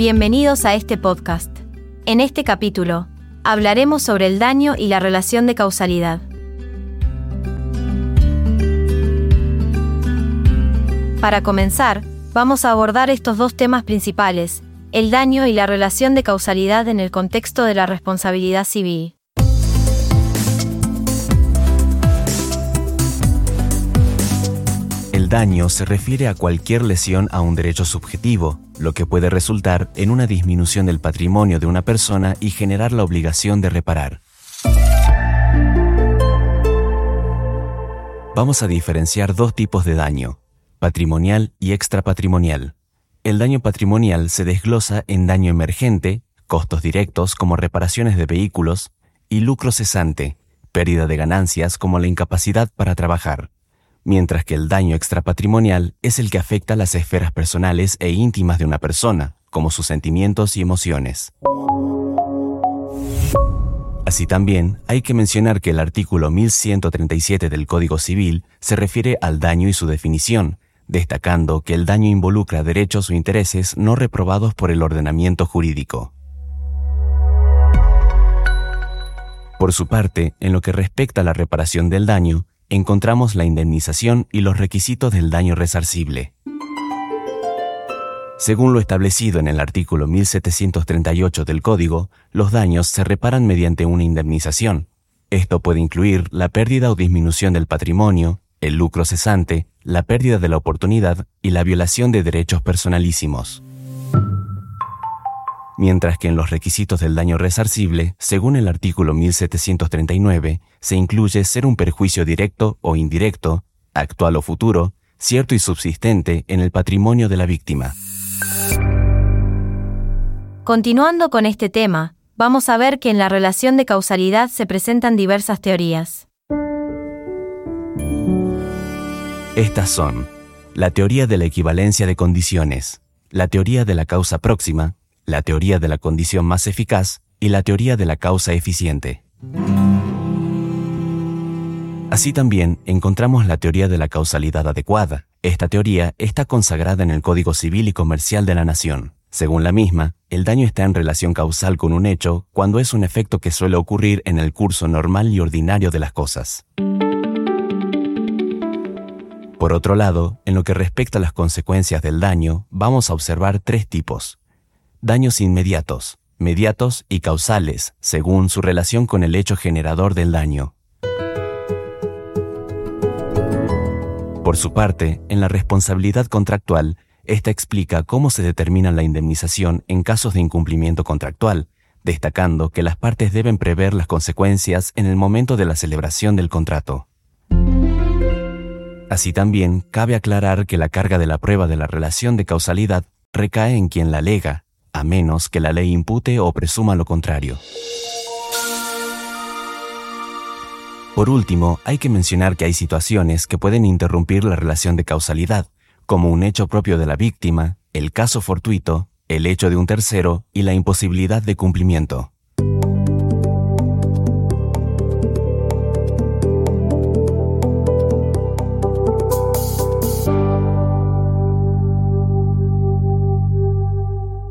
Bienvenidos a este podcast. En este capítulo, hablaremos sobre el daño y la relación de causalidad. Para comenzar, vamos a abordar estos dos temas principales, el daño y la relación de causalidad en el contexto de la responsabilidad civil. Daño se refiere a cualquier lesión a un derecho subjetivo, lo que puede resultar en una disminución del patrimonio de una persona y generar la obligación de reparar. Vamos a diferenciar dos tipos de daño, patrimonial y extrapatrimonial. El daño patrimonial se desglosa en daño emergente, costos directos como reparaciones de vehículos, y lucro cesante, pérdida de ganancias como la incapacidad para trabajar mientras que el daño extrapatrimonial es el que afecta las esferas personales e íntimas de una persona, como sus sentimientos y emociones. Así también, hay que mencionar que el artículo 1137 del Código Civil se refiere al daño y su definición, destacando que el daño involucra derechos o intereses no reprobados por el ordenamiento jurídico. Por su parte, en lo que respecta a la reparación del daño, encontramos la indemnización y los requisitos del daño resarcible. Según lo establecido en el artículo 1738 del Código, los daños se reparan mediante una indemnización. Esto puede incluir la pérdida o disminución del patrimonio, el lucro cesante, la pérdida de la oportunidad y la violación de derechos personalísimos mientras que en los requisitos del daño resarcible, según el artículo 1739, se incluye ser un perjuicio directo o indirecto, actual o futuro, cierto y subsistente en el patrimonio de la víctima. Continuando con este tema, vamos a ver que en la relación de causalidad se presentan diversas teorías. Estas son la teoría de la equivalencia de condiciones, la teoría de la causa próxima, la teoría de la condición más eficaz y la teoría de la causa eficiente. Así también encontramos la teoría de la causalidad adecuada. Esta teoría está consagrada en el Código Civil y Comercial de la Nación. Según la misma, el daño está en relación causal con un hecho cuando es un efecto que suele ocurrir en el curso normal y ordinario de las cosas. Por otro lado, en lo que respecta a las consecuencias del daño, vamos a observar tres tipos. Daños inmediatos, mediatos y causales, según su relación con el hecho generador del daño. Por su parte, en la responsabilidad contractual, esta explica cómo se determina la indemnización en casos de incumplimiento contractual, destacando que las partes deben prever las consecuencias en el momento de la celebración del contrato. Así también, cabe aclarar que la carga de la prueba de la relación de causalidad recae en quien la alega, a menos que la ley impute o presuma lo contrario. Por último, hay que mencionar que hay situaciones que pueden interrumpir la relación de causalidad, como un hecho propio de la víctima, el caso fortuito, el hecho de un tercero y la imposibilidad de cumplimiento.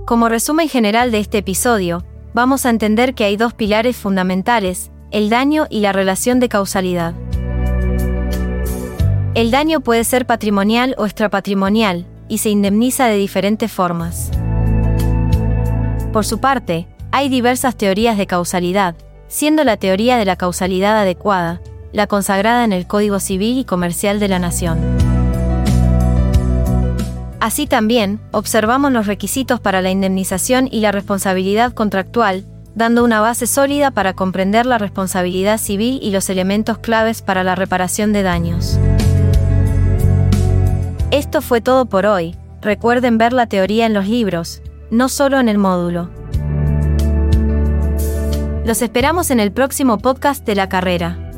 Como resumen general de este episodio, vamos a entender que hay dos pilares fundamentales, el daño y la relación de causalidad. El daño puede ser patrimonial o extrapatrimonial, y se indemniza de diferentes formas. Por su parte, hay diversas teorías de causalidad, siendo la teoría de la causalidad adecuada, la consagrada en el Código Civil y Comercial de la Nación. Así también, observamos los requisitos para la indemnización y la responsabilidad contractual, dando una base sólida para comprender la responsabilidad civil y los elementos claves para la reparación de daños. Esto fue todo por hoy. Recuerden ver la teoría en los libros, no solo en el módulo. Los esperamos en el próximo podcast de la carrera.